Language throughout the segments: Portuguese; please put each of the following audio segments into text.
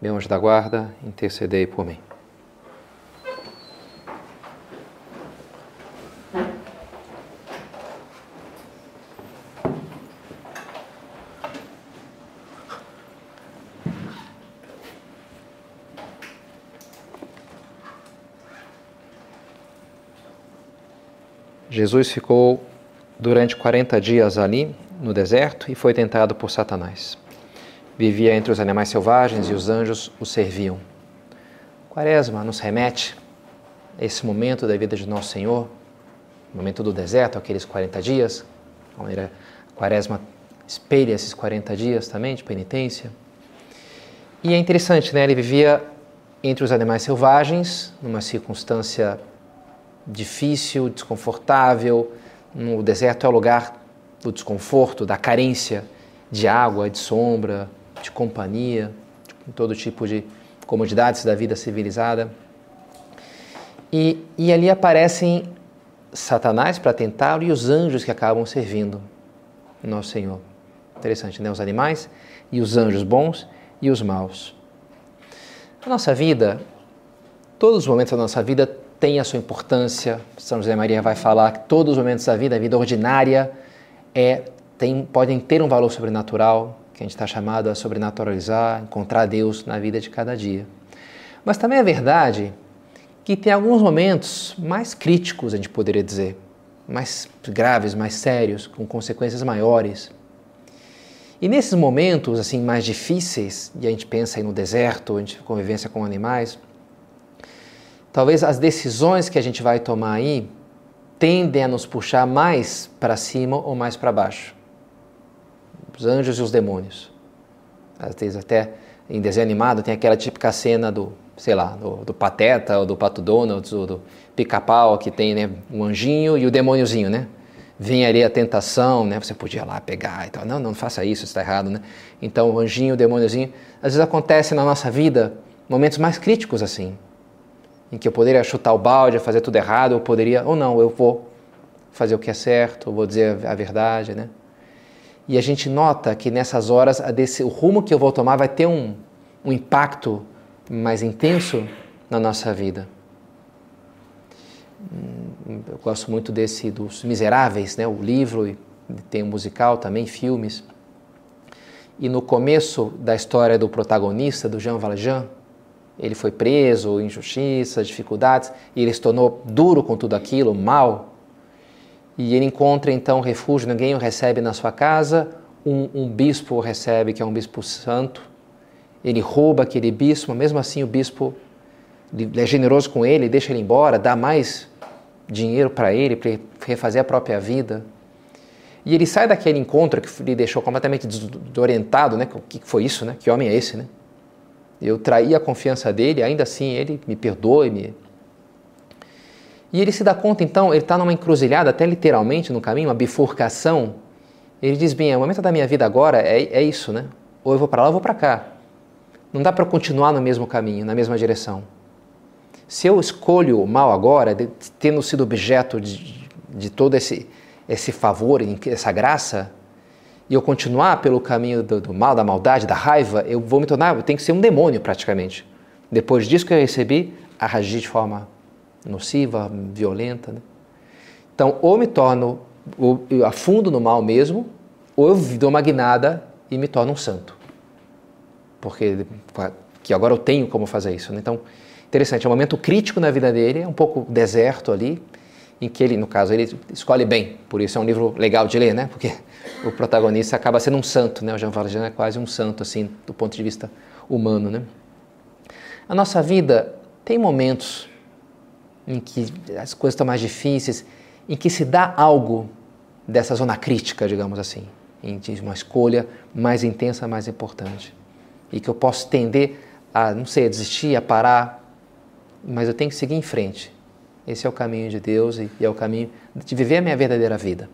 meu anjo da guarda, intercedei por mim. Jesus ficou durante 40 dias ali no deserto e foi tentado por Satanás. Vivia entre os animais selvagens e os anjos o serviam. Quaresma nos remete a esse momento da vida de Nosso Senhor, o momento do deserto, aqueles 40 dias. Maneira, a Quaresma espelha esses 40 dias também de penitência. E é interessante, né? Ele vivia entre os animais selvagens, numa circunstância difícil, desconfortável. No deserto é o lugar do desconforto, da carência de água, de sombra, de companhia, de todo tipo de comodidades da vida civilizada. E, e ali aparecem Satanás para tentá-lo e os anjos que acabam servindo Nosso Senhor. Interessante, né? Os animais e os anjos bons e os maus. A nossa vida, todos os momentos da nossa vida têm a sua importância. São José Maria vai falar que todos os momentos da vida, a vida ordinária, é, tem, podem ter um valor sobrenatural, que a gente está chamado a sobrenaturalizar, encontrar Deus na vida de cada dia. Mas também é verdade que tem alguns momentos mais críticos, a gente poderia dizer, mais graves, mais sérios, com consequências maiores. E nesses momentos assim mais difíceis, e a gente pensa aí no deserto, a gente convivência com animais, talvez as decisões que a gente vai tomar aí tendem a nos puxar mais para cima ou mais para baixo os anjos e os demônios. Às vezes até em desenho animado tem aquela típica cena do, sei lá, do, do Pateta ou do Pato Donald ou do Pica-Pau que tem né, um anjinho e o demôniozinho, né? Vem ali a tentação, né? Você podia lá pegar e tal. Não, não faça isso, está errado, né? Então o anjinho, o demôniozinho, às vezes acontece na nossa vida momentos mais críticos assim, em que eu poderia chutar o balde, fazer tudo errado, ou poderia, ou não, eu vou fazer o que é certo, eu vou dizer a verdade, né? E a gente nota que nessas horas desse, o rumo que eu vou tomar vai ter um, um impacto mais intenso na nossa vida. Hum, eu gosto muito desse dos Miseráveis, né? O livro e tem um musical também, filmes. E no começo da história do protagonista, do Jean Valjean, ele foi preso, injustiças, dificuldades, e ele se tornou duro com tudo aquilo, mal e ele encontra então refúgio, ninguém o recebe na sua casa, um, um bispo o recebe, que é um bispo santo, ele rouba aquele bispo, mas mesmo assim o bispo é generoso com ele, deixa ele embora, dá mais dinheiro para ele, para refazer a própria vida. E ele sai daquele encontro que lhe deixou completamente desorientado, né? O que foi isso, né? Que homem é esse, né? Eu traí a confiança dele, ainda assim ele me perdoe, me e ele se dá conta, então, ele está numa encruzilhada, até literalmente no caminho, uma bifurcação. Ele diz: bem, o momento da minha vida agora é, é isso, né? Ou eu vou para lá ou eu vou para cá. Não dá para continuar no mesmo caminho, na mesma direção. Se eu escolho o mal agora, de, tendo sido objeto de, de todo esse, esse favor, essa graça, e eu continuar pelo caminho do, do, mal, da maldade, da raiva, eu vou me tornar, eu tenho que ser um demônio praticamente. Depois disso que eu recebi, agir de forma nociva, violenta. Né? Então, ou me torno, ou eu afundo no mal mesmo, ou eu dou uma guinada e me torno um santo. Porque que agora eu tenho como fazer isso. Né? Então, interessante, é um momento crítico na vida dele, é um pouco deserto ali, em que ele, no caso, ele escolhe bem. Por isso é um livro legal de ler, né? Porque o protagonista acaba sendo um santo, né? O Jean Valjean é quase um santo, assim, do ponto de vista humano, né? A nossa vida tem momentos em que as coisas estão mais difíceis, em que se dá algo dessa zona crítica, digamos assim, em uma escolha mais intensa, mais importante. E que eu posso tender a, não sei, a desistir, a parar, mas eu tenho que seguir em frente. Esse é o caminho de Deus e, é o caminho de viver a minha verdadeira vida.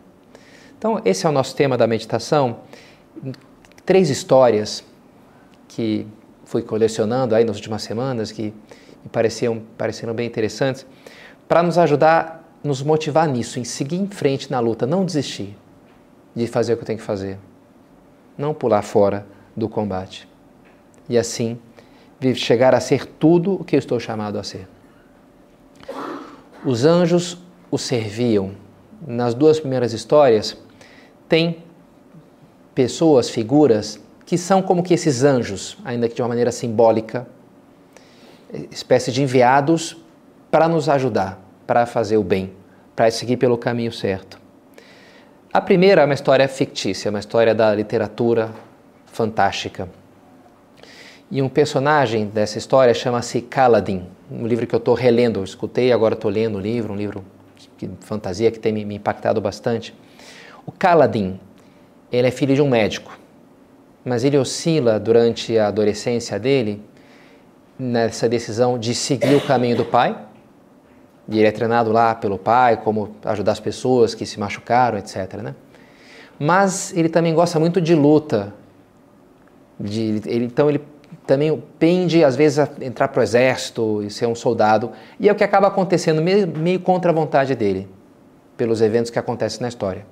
Então, esse é o nosso tema da meditação. Três histórias que fui colecionando aí nas últimas semanas que pareciam, pareceram bem interessantes, para nos ajudar, nos motivar nisso, em seguir em frente na luta, não desistir de fazer o que tenho que fazer, não pular fora do combate. E assim, chegar a ser tudo o que eu estou chamado a ser. Os anjos o serviam. Nas duas primeiras histórias, tem pessoas, figuras, que são como que esses anjos, ainda que de uma maneira simbólica, espécie de enviados para nos ajudar, para fazer o bem, para seguir pelo caminho certo. A primeira é uma história fictícia, uma história da literatura fantástica. E um personagem dessa história chama-se Kaladin, um livro que eu estou relendo, eu escutei agora estou lendo o livro, um livro de fantasia que tem me impactado bastante. O Kaladin, ele é filho de um médico, mas ele oscila durante a adolescência dele nessa decisão de seguir o caminho do pai. E ele é treinado lá pelo pai, como ajudar as pessoas que se machucaram, etc. Né? Mas ele também gosta muito de luta. De, ele, então ele também pende, às vezes, a entrar para o exército e ser um soldado. E é o que acaba acontecendo meio, meio contra a vontade dele, pelos eventos que acontecem na história.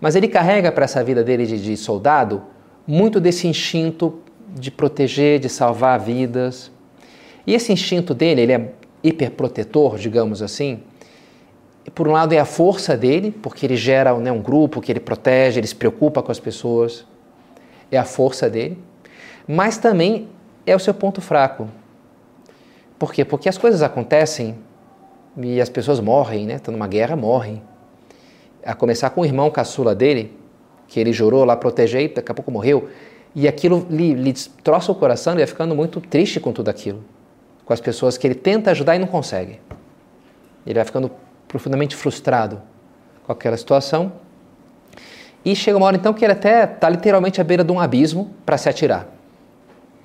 Mas ele carrega para essa vida dele de, de soldado muito desse instinto de proteger, de salvar vidas. E esse instinto dele, ele é hiperprotetor, digamos assim. Por um lado é a força dele, porque ele gera né, um grupo que ele protege, ele se preocupa com as pessoas. É a força dele. Mas também é o seu ponto fraco. Por quê? Porque as coisas acontecem e as pessoas morrem, né? Estão numa guerra, morrem. A começar com o irmão caçula dele, que ele jurou lá proteger e daqui a pouco morreu. E aquilo lhe, lhe o coração, ele vai ficando muito triste com tudo aquilo. Com as pessoas que ele tenta ajudar e não consegue. Ele vai ficando profundamente frustrado com aquela situação. E chega uma hora então que ele até está literalmente à beira de um abismo para se atirar.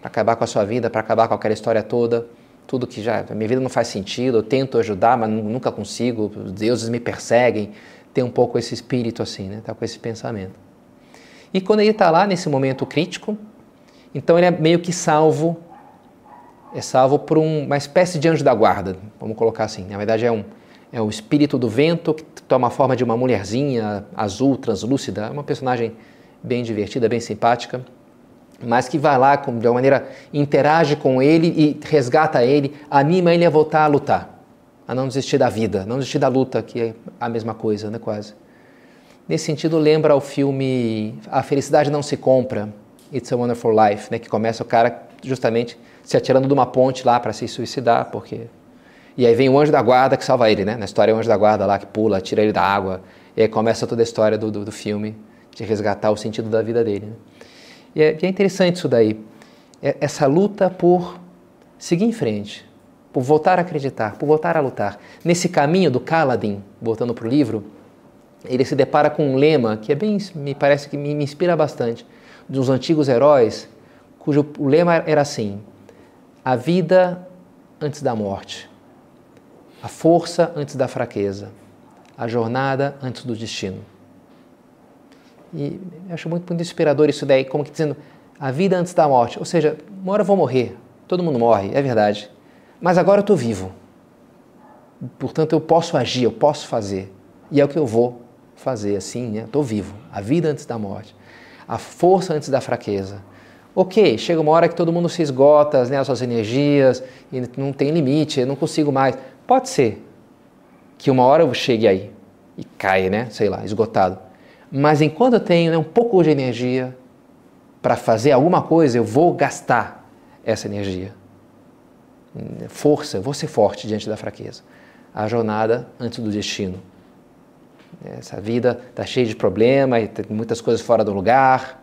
Para acabar com a sua vida, para acabar com aquela história toda. Tudo que já. Minha vida não faz sentido, eu tento ajudar, mas nunca consigo, os deuses me perseguem. Tem um pouco esse espírito assim, né? Está com esse pensamento. E quando ele está lá nesse momento crítico, então ele é meio que salvo, é salvo por um, uma espécie de anjo da guarda, vamos colocar assim. Na verdade é um é o espírito do vento que toma a forma de uma mulherzinha azul, translúcida, é uma personagem bem divertida, bem simpática, mas que vai lá de uma maneira interage com ele e resgata ele, anima ele a voltar a lutar, a não desistir da vida, não desistir da luta, que é a mesma coisa, né, quase. Nesse sentido, lembra o filme A Felicidade Não Se Compra, It's a Wonderful Life, né, que começa o cara justamente se atirando de uma ponte lá para se suicidar, porque... E aí vem o anjo da guarda que salva ele, né? Na história é o anjo da guarda lá que pula, tira ele da água, e aí começa toda a história do, do, do filme, de resgatar o sentido da vida dele. Né? E, é, é interessante isso daí, é, essa luta por seguir em frente, por voltar a acreditar, por voltar a lutar. Nesse caminho do Kaladin, voltando para o livro, ele se depara com um lema que é bem, me parece que me, me inspira bastante, dos antigos heróis, cujo lema era assim: a vida antes da morte, a força antes da fraqueza, a jornada antes do destino. E acho muito, muito inspirador isso daí, como que dizendo a vida antes da morte, ou seja, uma hora eu vou morrer, todo mundo morre, é verdade, mas agora eu estou vivo, portanto eu posso agir, eu posso fazer, e é o que eu vou fazer assim, né? Estou vivo. A vida antes da morte. A força antes da fraqueza. Ok, chega uma hora que todo mundo se esgota, né, as suas energias, e não tem limite, eu não consigo mais. Pode ser que uma hora eu chegue aí e caia, né, sei lá, esgotado. Mas enquanto eu tenho né, um pouco de energia para fazer alguma coisa, eu vou gastar essa energia. Força, eu vou ser forte diante da fraqueza. A jornada antes do destino. Essa vida está cheia de problemas, tem muitas coisas fora do lugar.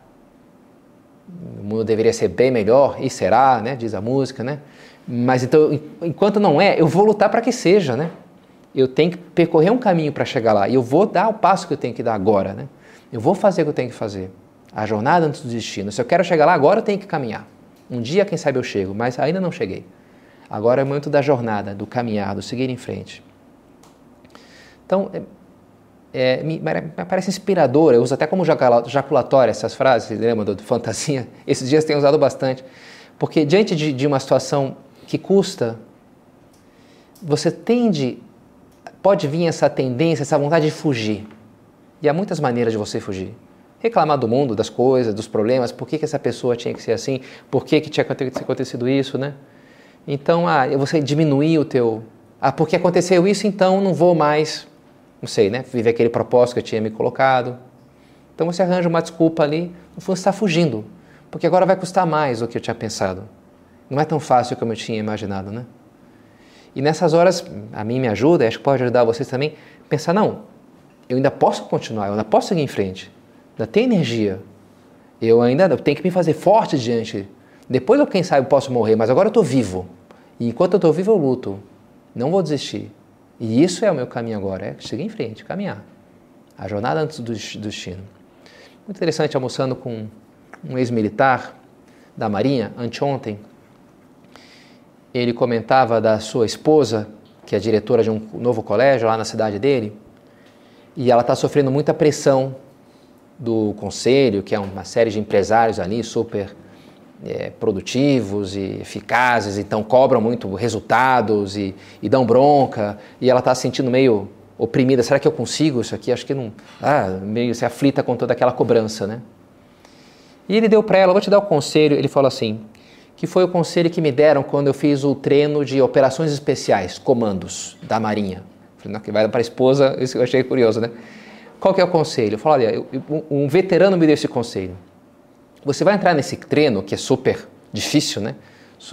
O mundo deveria ser bem melhor, e será, né? diz a música. Né? Mas então, enquanto não é, eu vou lutar para que seja. Né? Eu tenho que percorrer um caminho para chegar lá. E eu vou dar o passo que eu tenho que dar agora. Né? Eu vou fazer o que eu tenho que fazer. A jornada antes do destino. Se eu quero chegar lá agora, eu tenho que caminhar. Um dia, quem sabe, eu chego, mas ainda não cheguei. Agora é o momento da jornada, do caminhar, do seguir em frente. Então, é, me, me, parece inspirador, eu uso até como jaculatória essas frases, lembra do fantasia? Esses dias tenho usado bastante, porque diante de, de uma situação que custa, você tende, pode vir essa tendência, essa vontade de fugir. E há muitas maneiras de você fugir. Reclamar do mundo, das coisas, dos problemas, por que, que essa pessoa tinha que ser assim, por que, que tinha acontecido isso, né? Então, ah, você diminuir o teu... Ah, porque aconteceu isso, então não vou mais não sei, né? Viver aquele propósito que eu tinha me colocado. Então você arranja uma desculpa ali, no fundo está fugindo, porque agora vai custar mais do que eu tinha pensado. Não é tão fácil como eu tinha imaginado, né? E nessas horas, a mim me ajuda, acho que pode ajudar vocês também, pensar, não, eu ainda posso continuar, eu ainda posso seguir em frente, ainda tenho energia, eu ainda tenho que me fazer forte diante. Depois eu, quem sabe, posso morrer, mas agora eu estou vivo. E enquanto eu estou vivo, eu luto. Não vou desistir. E isso é o meu caminho agora, é seguir em frente, caminhar. A jornada antes do destino. Muito interessante, almoçando com um ex-militar da Marinha, anteontem, ele comentava da sua esposa, que é diretora de um novo colégio lá na cidade dele, e ela está sofrendo muita pressão do conselho, que é uma série de empresários ali super é, produtivos e eficazes, então cobram muito resultados e, e dão bronca, e ela está se sentindo meio oprimida. Será que eu consigo isso aqui? Acho que não. Ah, meio se aflita com toda aquela cobrança, né? E ele deu para ela, vou te dar o conselho, ele falou assim, que foi o conselho que me deram quando eu fiz o treino de operações especiais, comandos da Marinha. Falei, não, que vai para a esposa, isso eu achei curioso, né? Qual que é o conselho? Eu falei, olha, um veterano me deu esse conselho. Você vai entrar nesse treino que é super difícil, né?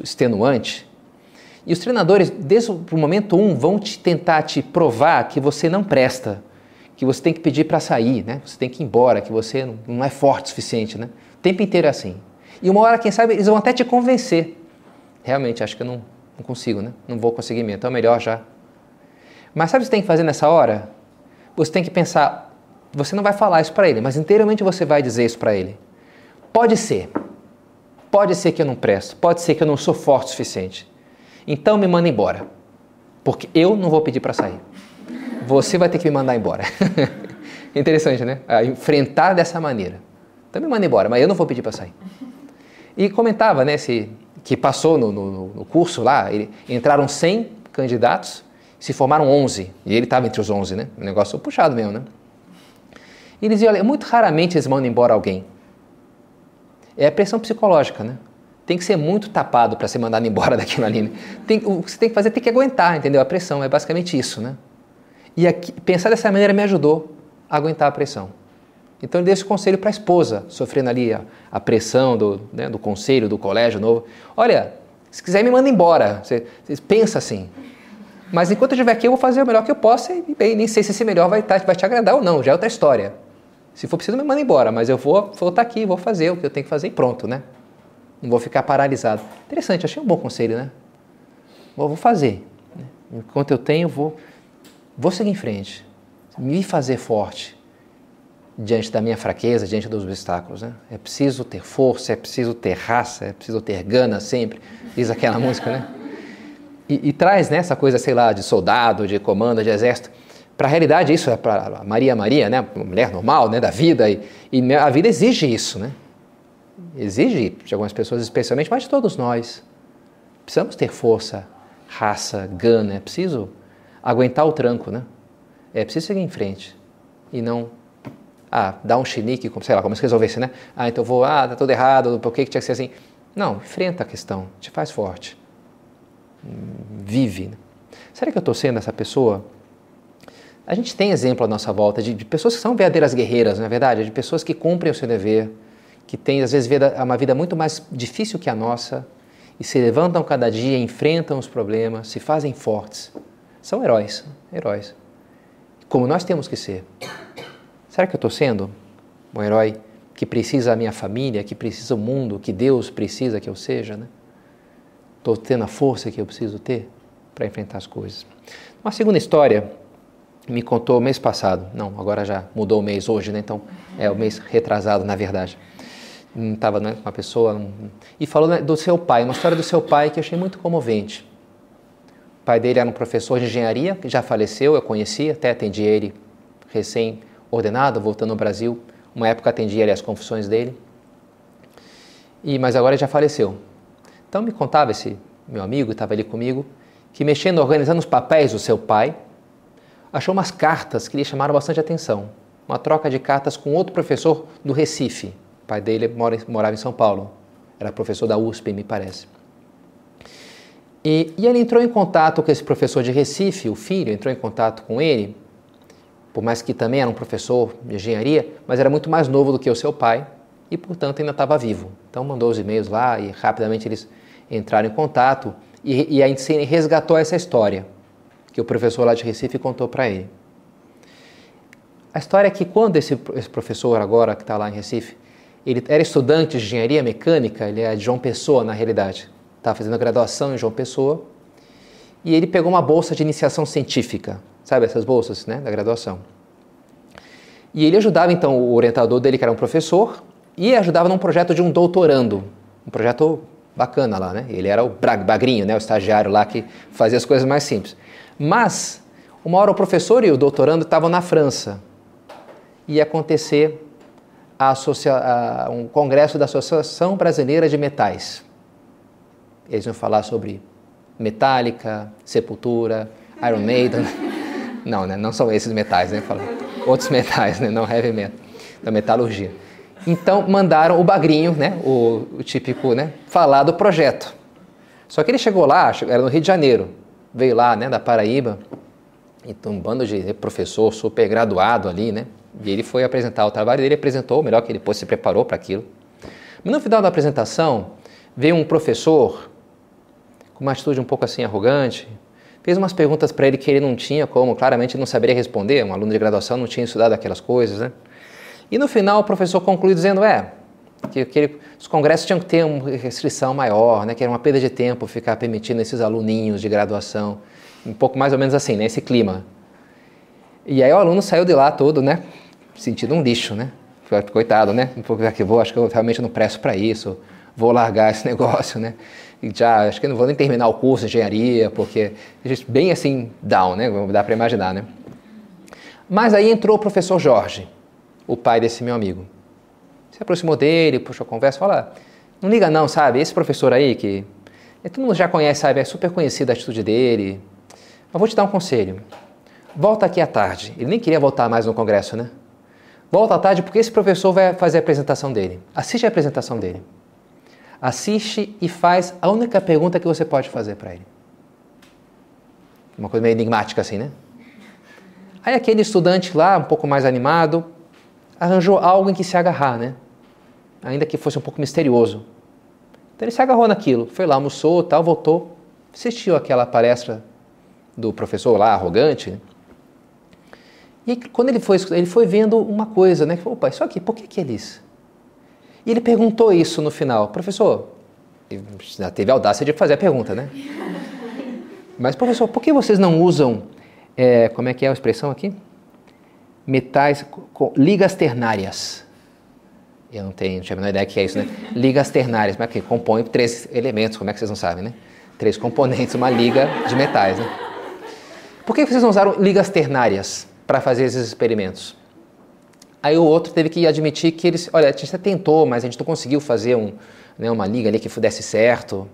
extenuante, e os treinadores, desde o momento um, vão te tentar te provar que você não presta, que você tem que pedir para sair, né? Você tem que ir embora, que você não é forte o suficiente, né? O tempo inteiro é assim. E uma hora, quem sabe, eles vão até te convencer. Realmente, acho que eu não, não consigo, né? Não vou conseguir mesmo, então é melhor já. Mas sabe o que você tem que fazer nessa hora? Você tem que pensar, você não vai falar isso para ele, mas inteiramente você vai dizer isso para ele. Pode ser. Pode ser que eu não presto. Pode ser que eu não sou forte o suficiente. Então me manda embora. Porque eu não vou pedir para sair. Você vai ter que me mandar embora. Interessante, né? Enfrentar dessa maneira. Então me manda embora, mas eu não vou pedir para sair. E comentava, né, se, que passou no, no, no curso lá, ele, entraram 100 candidatos, se formaram 11. E ele estava entre os 11, né? Um negócio puxado mesmo, né? E ele dizia, olha, muito raramente eles mandam embora alguém é a pressão psicológica, né? Tem que ser muito tapado para ser mandado embora daquilo ali. Tem, o que você tem que fazer é tem que aguentar, entendeu? A pressão é basicamente isso, né? E aqui, pensar dessa maneira me ajudou a aguentar a pressão. Então ele deu esse conselho para a esposa, sofrendo ali a, a pressão do, né, do conselho, do colégio novo. Olha, se quiser me manda embora. Você, você pensa assim. Mas enquanto eu estiver aqui, eu vou fazer o melhor que eu posso e bem, nem sei se esse melhor vai, tá, vai te agradar ou não, já é outra história. Se for preciso, me manda embora, mas eu vou, estar aqui, vou fazer o que eu tenho que fazer e pronto, né? Não vou ficar paralisado. Interessante, achei um bom conselho, né? Vou, vou fazer. Né? Enquanto eu tenho, vou, vou seguir em frente. Me fazer forte diante da minha fraqueza, diante dos obstáculos. Né? É preciso ter força, é preciso ter raça, é preciso ter gana sempre, diz aquela música, né? E, e traz né, essa coisa, sei lá, de soldado, de comando, de exército para a realidade isso é para Maria Maria, né, mulher normal, né, da vida e, e, a vida exige isso, né? Exige de algumas pessoas especialmente, mas de todos nós. Precisamos ter força, raça, gana, é preciso aguentar o tranco, né? É preciso seguir em frente e não ah, dar um chinique, sei lá, como se resolvesse, né? Ah, então vou, ah, tá tudo errado, por que, que tinha que ser assim? Não, enfrenta a questão, te faz forte. Vive. Será que eu estou sendo essa pessoa a gente tem exemplo à nossa volta de, de, pessoas que são verdadeiras guerreiras, não é verdade? De pessoas que cumprem o seu dever, que têm às vezes vida, uma vida muito mais difícil que a nossa e se levantam cada dia, enfrentam os problemas, se fazem fortes. São heróis, heróis. Como nós temos que ser. Será que eu estou sendo um herói que precisa a minha família, que precisa o mundo, que Deus precisa que eu seja, né? Estou tendo a força que eu preciso ter para enfrentar as coisas. Uma segunda história me contou mês passado, não, agora já mudou o mês hoje, né? Então é o mês retrasado, na verdade. estava né, uma pessoa e falou né, do seu pai, uma história do seu pai que eu achei muito comovente. O pai dele era um professor de engenharia que já faleceu, eu conheci, até atendi ele recém-ordenado, voltando ao Brasil. Uma época atendi ele as confissões dele. E mas agora ele já faleceu. Então me contava esse meu amigo, estava ali comigo, que mexendo, organizando os papéis do seu pai, achou umas cartas que lhe chamaram bastante atenção. Uma troca de cartas com outro professor do Recife. O pai dele mora, morava em São Paulo. Era professor da USP, me parece. E, e, ele entrou em contato com esse professor de Recife, o filho entrou em contato com ele, por mais que também era um professor de engenharia, mas era muito mais novo do que o seu pai e, portanto, ainda estava vivo. Então mandou os e-mails lá e rapidamente eles entraram em contato e, e a gente resgatou essa história que o professor lá de Recife contou para ele. A história é que quando esse, esse professor agora que está lá em Recife, ele era estudante de engenharia mecânica, ele é de João Pessoa na realidade, estava fazendo graduação em João Pessoa, e ele pegou uma bolsa de iniciação científica, sabe essas bolsas né, da graduação. E ele ajudava então o orientador dele, que era um professor, e ajudava num projeto de um doutorando, um projeto bacana lá, né? Ele era o bagrinho, né? O estagiário lá que fazia as coisas mais simples. Mas, uma hora o professor e o doutorando estavam na França. Ia acontecer a a, um congresso da Associação Brasileira de Metais. Eles iam falar sobre Metallica, Sepultura, Iron Maiden. Não, né? Não são esses metais, né? Outros metais, né? Não heavy metal, da metalurgia. Então mandaram o Bagrinho, né, o, o, típico, né, falar do projeto. Só que ele chegou lá, era no Rio de Janeiro, veio lá, né, da Paraíba, então um bando de professor super graduado ali, né, e ele foi apresentar o trabalho dele, apresentou, melhor que ele depois se preparou para aquilo. Mas no final da apresentação, veio um professor com uma atitude um pouco assim arrogante, fez umas perguntas para ele que ele não tinha como, claramente não saberia responder, um aluno de graduação não tinha estudado aquelas coisas, né? E no final o professor conclui dizendo, é, que, que os congressos tinham que ter uma restrição maior, né, que era uma perda de tempo ficar permitindo esses aluninhos de graduação, um pouco mais ou menos assim, né, esse clima. E aí o aluno saiu de lá todo, né, sentindo um lixo, né, coitado, né, um pouco que vou, acho que eu realmente não presto para isso, vou largar esse negócio, né, e já acho que não vou nem terminar o curso de engenharia, porque bem assim down, né, dá para imaginar, né. Mas aí entrou o professor Jorge, o pai desse meu amigo. Se aproximou dele, puxou a conversa, fala, não liga não, sabe? Esse professor aí que todo mundo já conhece, sabe? É super conhecido a atitude dele. Mas vou te dar um conselho. Volta aqui à tarde. Ele nem queria voltar mais no congresso, né? Volta à tarde porque esse professor vai fazer a apresentação dele. Assiste a apresentação dele. Assiste e faz a única pergunta que você pode fazer para ele. Uma coisa meio enigmática assim, né? Aí aquele estudante lá, um pouco mais animado, arranjou algo em que se agarrar, né? Ainda que fosse um pouco misterioso. Então ele se agarrou naquilo, foi lá, almoçou, tal, voltou, assistiu aquela palestra do professor lá, arrogante. E aí, quando ele foi, ele foi vendo uma coisa, né? Opa, isso aqui, por que, que eles? E ele perguntou isso no final, professor, teve a audácia de fazer a pergunta, né? Mas, professor, por que vocês não usam, é, como é que é a expressão aqui? metais, ligas ternárias. Eu não tenho, não tinha a menor ideia que é isso, né? Ligas ternárias, mas que compõem três elementos, como é que vocês não sabem, né? Três componentes, uma liga de metais, né? Por que vocês não usaram ligas ternárias para fazer esses experimentos? Aí o outro teve que admitir que eles, olha, a gente até tentou, mas a gente não conseguiu fazer um, né, uma liga ali que desse certo.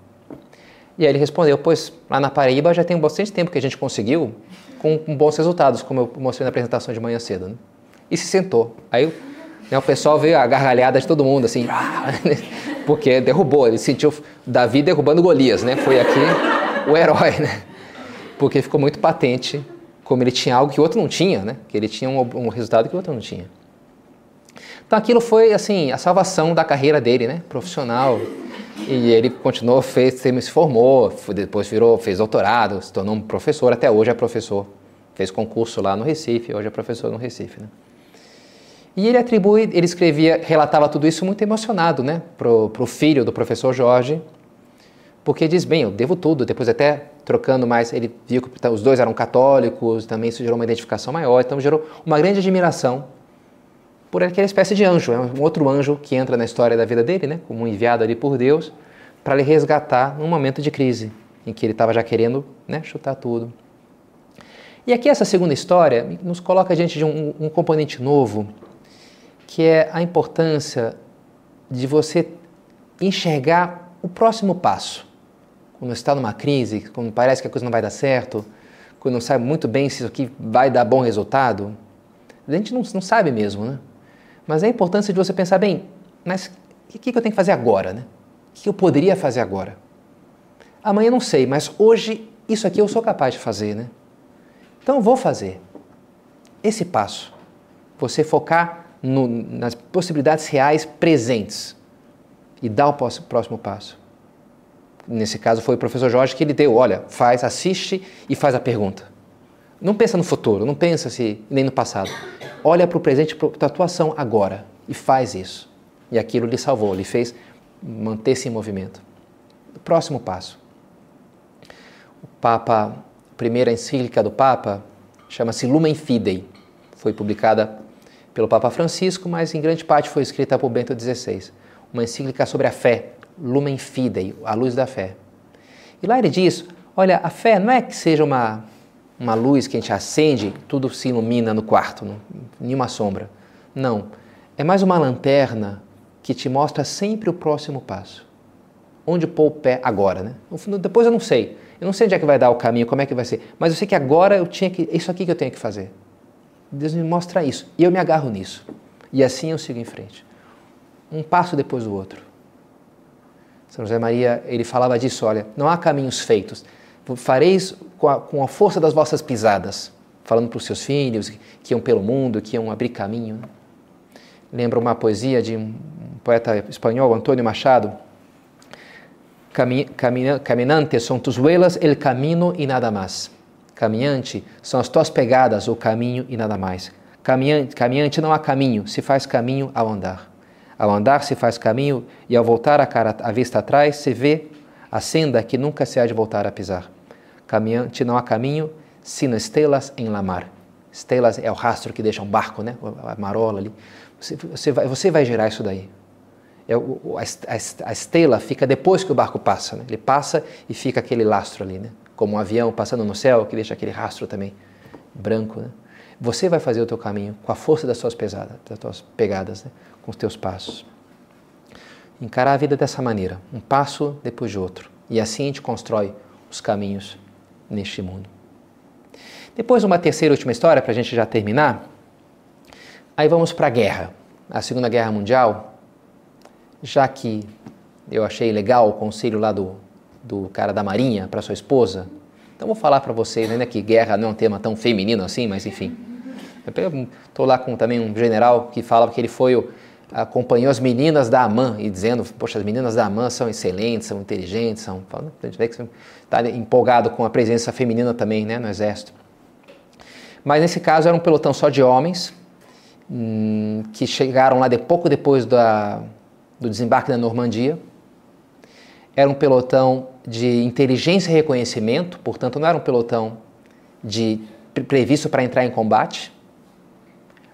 E aí ele respondeu, pois lá na Paraíba já tem bastante tempo que a gente conseguiu, com, com, bons resultados, como eu mostrei na apresentação de manhã cedo. Né? E se sentou. Aí né, o pessoal veio a gargalhada de todo mundo, assim, porque derrubou, ele sentiu Davi derrubando Golias, né? Foi aqui o herói, né? Porque ficou muito patente como ele tinha algo que o outro não tinha, né? Que ele tinha um, um resultado que o outro não tinha. Então aquilo foi, assim, a salvação da carreira dele, né? Profissional. E ele continuou, fez, se formou, depois virou, fez doutorado, se tornou um professor, até hoje é professor. Fez concurso lá no Recife, hoje é professor no Recife. Né? E ele atribui, ele escrevia, relatava tudo isso muito emocionado, né, pro, pro filho do professor Jorge, porque diz, bem, eu devo tudo, depois até trocando mais, ele viu que os dois eram católicos, também isso gerou uma identificação maior, então gerou uma grande admiração por aquela espécie de anjo, é um outro anjo que entra na história da vida dele, né, como um enviado ali por Deus, para lhe resgatar num momento de crise, em que ele estava já querendo né, chutar tudo. E aqui essa segunda história nos coloca diante de um, um componente novo, que é a importância de você enxergar o próximo passo. Quando está numa crise, quando parece que a coisa não vai dar certo, quando não sabe muito bem se isso aqui vai dar bom resultado, a gente não, não sabe mesmo, né? Mas é a importância de você pensar, bem, mas o que, que eu tenho que fazer agora, né? O que eu poderia fazer agora? Amanhã não sei, mas hoje isso aqui eu sou capaz de fazer, né? Então eu vou fazer. Esse passo, você focar no, nas possibilidades reais presentes e dar o próximo passo. Nesse caso foi o professor Jorge que ele deu, olha, faz, assiste e faz a pergunta. Não pensa no futuro, não pensa se nem no passado. Olha para o presente, para a tua ação agora e faz isso. E aquilo lhe salvou, lhe fez manter-se em movimento. Próximo passo. O Papa, a primeira encíclica do Papa chama-se Lumen Fidei. Foi publicada pelo Papa Francisco, mas em grande parte foi escrita por Bento XVI. Uma encíclica sobre a fé, Lumen Fidei, a luz da fé. E lá ele diz: olha, a fé não é que seja uma uma luz que a gente acende, tudo se ilumina no quarto, não, nenhuma sombra. Não. É mais uma lanterna que te mostra sempre o próximo passo. Onde pôr o pé agora, né? Depois eu não sei. Eu não sei onde é que vai dar o caminho, como é que vai ser. Mas eu sei que agora eu tinha que. Isso aqui que eu tenho que fazer. Deus me mostra isso. E eu me agarro nisso. E assim eu sigo em frente. Um passo depois do outro. São José Maria, ele falava disso, olha, não há caminhos feitos fareis com a, com a força das vossas pisadas, falando para os seus filhos que iam pelo mundo, que iam abrir caminho. Lembra uma poesia de um poeta espanhol, Antônio Machado? Caminante são tus huelas, el camino e nada mais. Caminhante são as tuas pegadas, o caminho e nada mais. Caminhante, caminhante não há caminho, se faz caminho ao andar. Ao andar se faz caminho e ao voltar a, cara, a vista atrás se vê a senda que nunca se há de voltar a pisar. Caminhante não há caminho, sino estrelas em la mar. Estrelas é o rastro que deixa um barco, né? a marola ali. Você, você, vai, você vai gerar isso daí. É, a, a, a, estrela fica depois que o barco passa. Né? Ele passa e fica aquele lastro ali, né? Como um avião passando no céu que deixa aquele rastro também branco. Né? Você vai fazer o teu caminho com a força das suas pesadas, das tuas pegadas, né? com os teus passos encarar a vida dessa maneira, um passo depois de outro. E assim a gente constrói os caminhos neste mundo. Depois, uma terceira e última história, para a gente já terminar. Aí vamos para a guerra, a Segunda Guerra Mundial. Já que eu achei legal o conselho lá do, do cara da Marinha para sua esposa, então vou falar para vocês, ainda que guerra não é um tema tão feminino assim, mas enfim. Estou lá com também um general que fala que ele foi acompanhou as meninas da AMAN e dizendo, poxa, as meninas da AMAN são excelentes, são inteligentes, são... A gente vê que está empolgado com a presença feminina também né, no Exército. Mas nesse caso era um pelotão só de homens, hum, que chegaram lá de pouco depois da, do desembarque da Normandia. Era um pelotão de inteligência e reconhecimento, portanto não era um pelotão de, previsto para entrar em combate,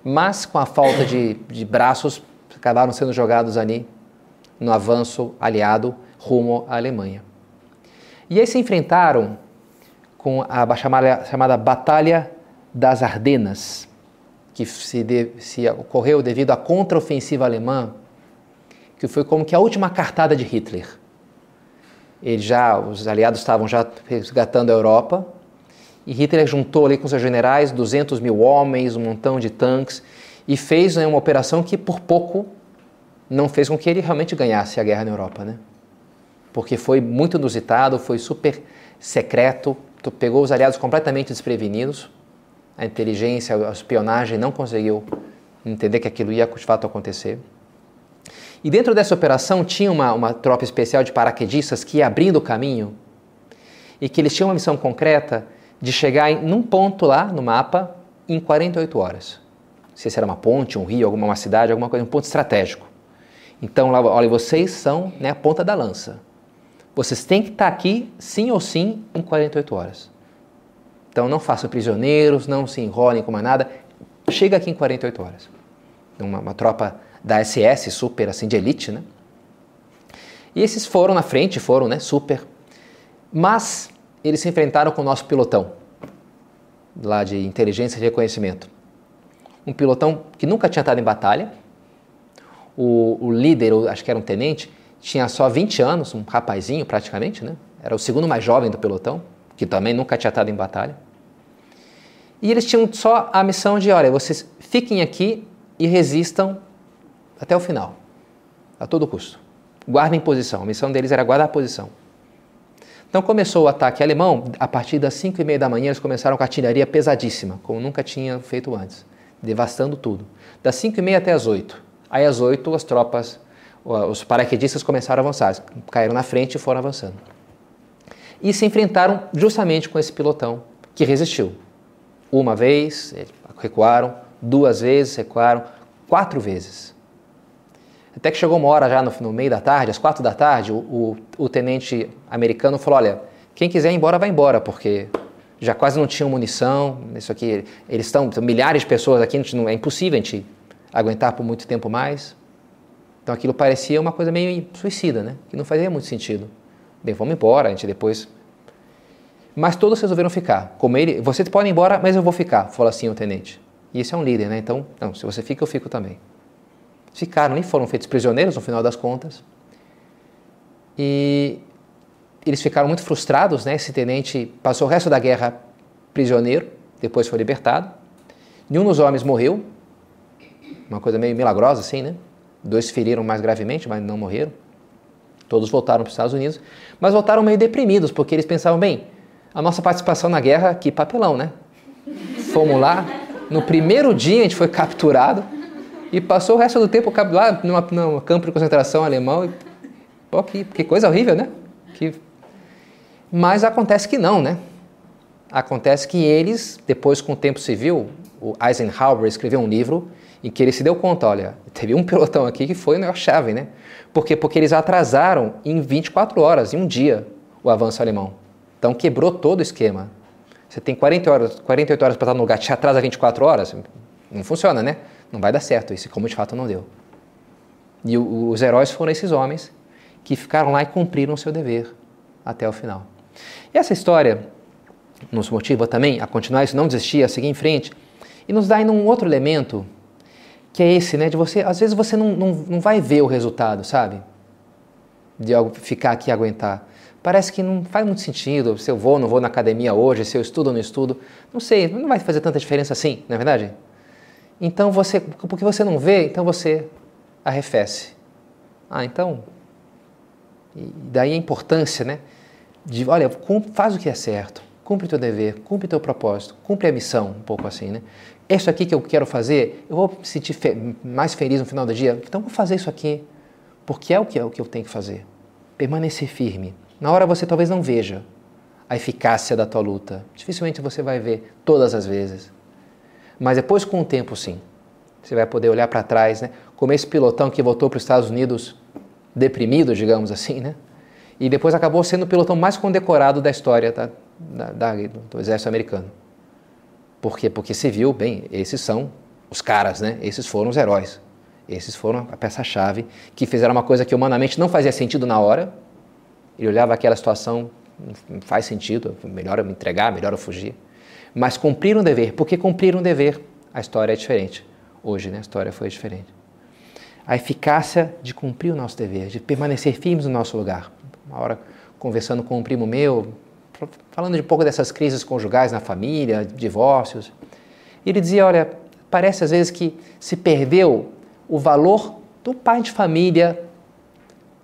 mas com a falta de, de braços acabaram sendo jogados ali no avanço aliado rumo à Alemanha. E aí se enfrentaram com a chamada, chamada Batalha das Ardenas, que se, de, se ocorreu devido à contraofensiva alemã, que foi como que a última cartada de Hitler. Ele já, os aliados estavam já resgatando a Europa, e Hitler juntou ali com seus generais 200 mil homens, um montão de tanques, e fez né, uma operação que por pouco não fez com que ele realmente ganhasse a guerra na Europa, né? Porque foi muito inusitado, foi super secreto, pegou os aliados completamente desprevenidos, a inteligência, a espionagem não conseguiu entender que aquilo ia de fato acontecer. E dentro dessa operação tinha uma, uma tropa especial de paraquedistas que ia abrindo o caminho e que eles tinham uma missão concreta de chegar em num ponto lá no mapa em 48 horas sei se era uma ponte, um rio, alguma uma cidade, alguma coisa, um ponto estratégico. Então, lá, olha, vocês são né, a ponta da lança. Vocês têm que estar aqui, sim ou sim, em 48 horas. Então, não façam prisioneiros, não se enrolem com mais nada. Chega aqui em 48 horas. uma, uma tropa da SS, super assim, de elite, né? E esses foram na frente, foram, né, super. Mas eles se enfrentaram com o nosso pilotão, lá de inteligência e reconhecimento. Um pilotão que nunca tinha estado em batalha. O, o líder, acho que era um tenente, tinha só 20 anos, um rapazinho praticamente, né? Era o segundo mais jovem do pelotão, que também nunca tinha estado em batalha. E eles tinham só a missão de, olha, vocês fiquem aqui e resistam até o final, a todo custo. Guardem posição. A missão deles era guardar a posição. Então começou o ataque alemão, a partir das 5 e meia da manhã eles começaram com artilharia pesadíssima, como nunca tinha feito antes, devastando tudo. Das 5 e meia até as 8. Aí às 8 as tropas, os paraquedistas começaram a avançar, caíram na frente e foram avançando. E se enfrentaram justamente com esse pilotão que resistiu. Uma vez, recuaram, duas vezes, recuaram, quatro vezes. Até que chegou uma hora já no, no meio da tarde, às quatro da tarde, o, o, o, tenente americano falou: olha, quem quiser ir embora, vai embora, porque já quase não tinham munição. Isso aqui, eles estão, milhares de pessoas aqui, não, é impossível a gente aguentar por muito tempo mais. Então aquilo parecia uma coisa meio suicida, né? Que não fazia muito sentido. Bem, vamos embora, a gente depois. Mas todos resolveram ficar. Como ele, vocês podem ir embora, mas eu vou ficar, falou assim o tenente. E isso é um líder, né? Então, não, se você fica, eu fico também. Ficaram e foram feitos prisioneiros no final das contas. E eles ficaram muito frustrados, né? Esse tenente passou o resto da guerra prisioneiro, depois foi libertado. Nenhum dos homens morreu, uma coisa meio milagrosa assim, né? Dois feriram mais gravemente, mas não morreram. Todos voltaram para os Estados Unidos, mas voltaram meio deprimidos, porque eles pensavam, bem, a nossa participação na guerra, que papelão, né? Fomos lá, no primeiro dia a gente foi capturado e passou o resto do tempo lá numa, numa campo de concentração alemão. E, pô, que, que coisa horrível, né? Que... Mas acontece que não, né? Acontece que eles, depois com o tempo civil, o Eisenhower escreveu um livro em que ele se deu conta, olha, teve um pelotão aqui que foi a chave, né? Por quê? Porque eles atrasaram em 24 horas, em um dia, o avanço alemão. Então quebrou todo o esquema. Você tem 40 horas, 48 horas para estar no lugar, te atrasa 24 horas, não funciona, né? Não vai dar certo isso, como de fato não deu. E os heróis foram esses homens que ficaram lá e cumpriram o seu dever até o final. E essa história nos motiva também a continuar isso, não desistir, a seguir em frente, e nos dá ainda um outro elemento que é esse, né? De você, às vezes você não, não, não vai ver o resultado, sabe? De algo ficar aqui e aguentar. Parece que não faz muito sentido se eu vou ou não vou na academia hoje, se eu estudo ou não estudo. Não sei, não vai fazer tanta diferença assim, não é verdade? Então você, porque você não vê, então você arrefece. Ah, então. E daí a importância, né? De, olha, faz o que é certo, cumpre teu dever, cumpre teu propósito, cumpre a missão, um pouco assim, né? isso aqui que eu quero fazer, eu vou me sentir fe mais feliz no final do dia, então vou fazer isso aqui, porque é o que é o que eu tenho que fazer. Permanecer firme. Na hora você talvez não veja a eficácia da tua luta. Dificilmente você vai ver todas as vezes. Mas depois com o tempo sim. Você vai poder olhar para trás, né? Como esse pilotão que voltou para os Estados Unidos deprimido, digamos assim, né? E depois acabou sendo o pilotão mais condecorado da história da, da, da, do exército americano. Por quê? Porque se viu, bem, esses são os caras, né? Esses foram os heróis. Esses foram a peça-chave que fizeram uma coisa que humanamente não fazia sentido na hora. Ele olhava aquela situação, não faz sentido, melhor eu me entregar, melhor eu fugir. Mas cumpriram um dever. Porque cumpriram um dever, a história é diferente. Hoje, né? A história foi diferente. A eficácia de cumprir o nosso dever, de permanecer firmes no nosso lugar. Uma hora conversando com um primo meu, falando de um pouco dessas crises conjugais na família, divórcios. Ele dizia: olha, parece às vezes que se perdeu o valor do pai de família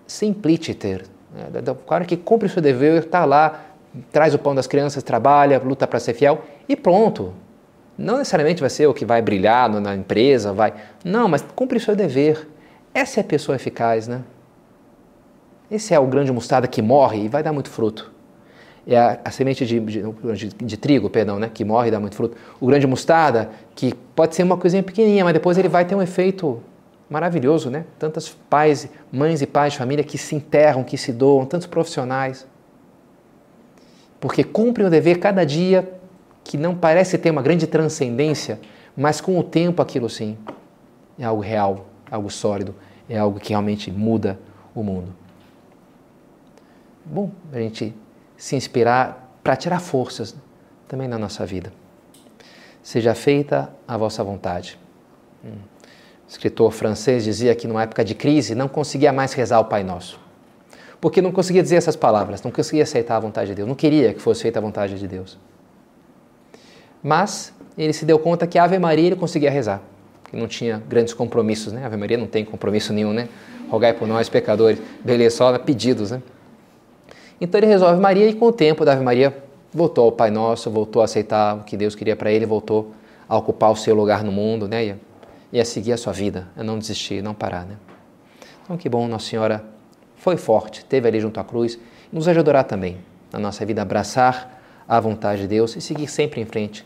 simpliciter, né? do cara que cumpre o seu dever, está lá, traz o pão das crianças, trabalha, luta para ser fiel e pronto. Não necessariamente vai ser o que vai brilhar na empresa, vai. Não, mas cumpre o seu dever. Essa é a pessoa eficaz, né? Esse é o grande mostarda que morre e vai dar muito fruto é a, a semente de, de, de, de, trigo, perdão, né, que morre e dá muito fruto. O grande mostarda, que pode ser uma coisinha pequenininha, mas depois ele vai ter um efeito maravilhoso, né? Tantas pais, mães e pais de família que se enterram, que se doam, tantos profissionais. Porque cumprem o dever cada dia que não parece ter uma grande transcendência, mas com o tempo aquilo sim é algo real, algo sólido, é algo que realmente muda o mundo. Bom, a gente se inspirar para tirar forças também na nossa vida. Seja feita a vossa vontade. O escritor francês dizia que numa época de crise não conseguia mais rezar o Pai Nosso. Porque não conseguia dizer essas palavras, não conseguia aceitar a vontade de Deus, não queria que fosse feita a vontade de Deus. Mas ele se deu conta que a Ave Maria ele conseguia rezar, que não tinha grandes compromissos, né? A Ave Maria não tem compromisso nenhum, né? Rogai por nós, pecadores, beleza, só pedidos, né? Então ele resolve Maria e com o tempo da Ave Maria voltou ao Pai Nosso, voltou a aceitar o que Deus queria para ele, voltou a ocupar o seu lugar no mundo, né? E a seguir a sua vida, a não desistir, não parar, né? Então que bom, Nossa Senhora foi forte, teve ali junto à cruz, nos ajudará também na nossa vida abraçar a vontade de Deus e seguir sempre em frente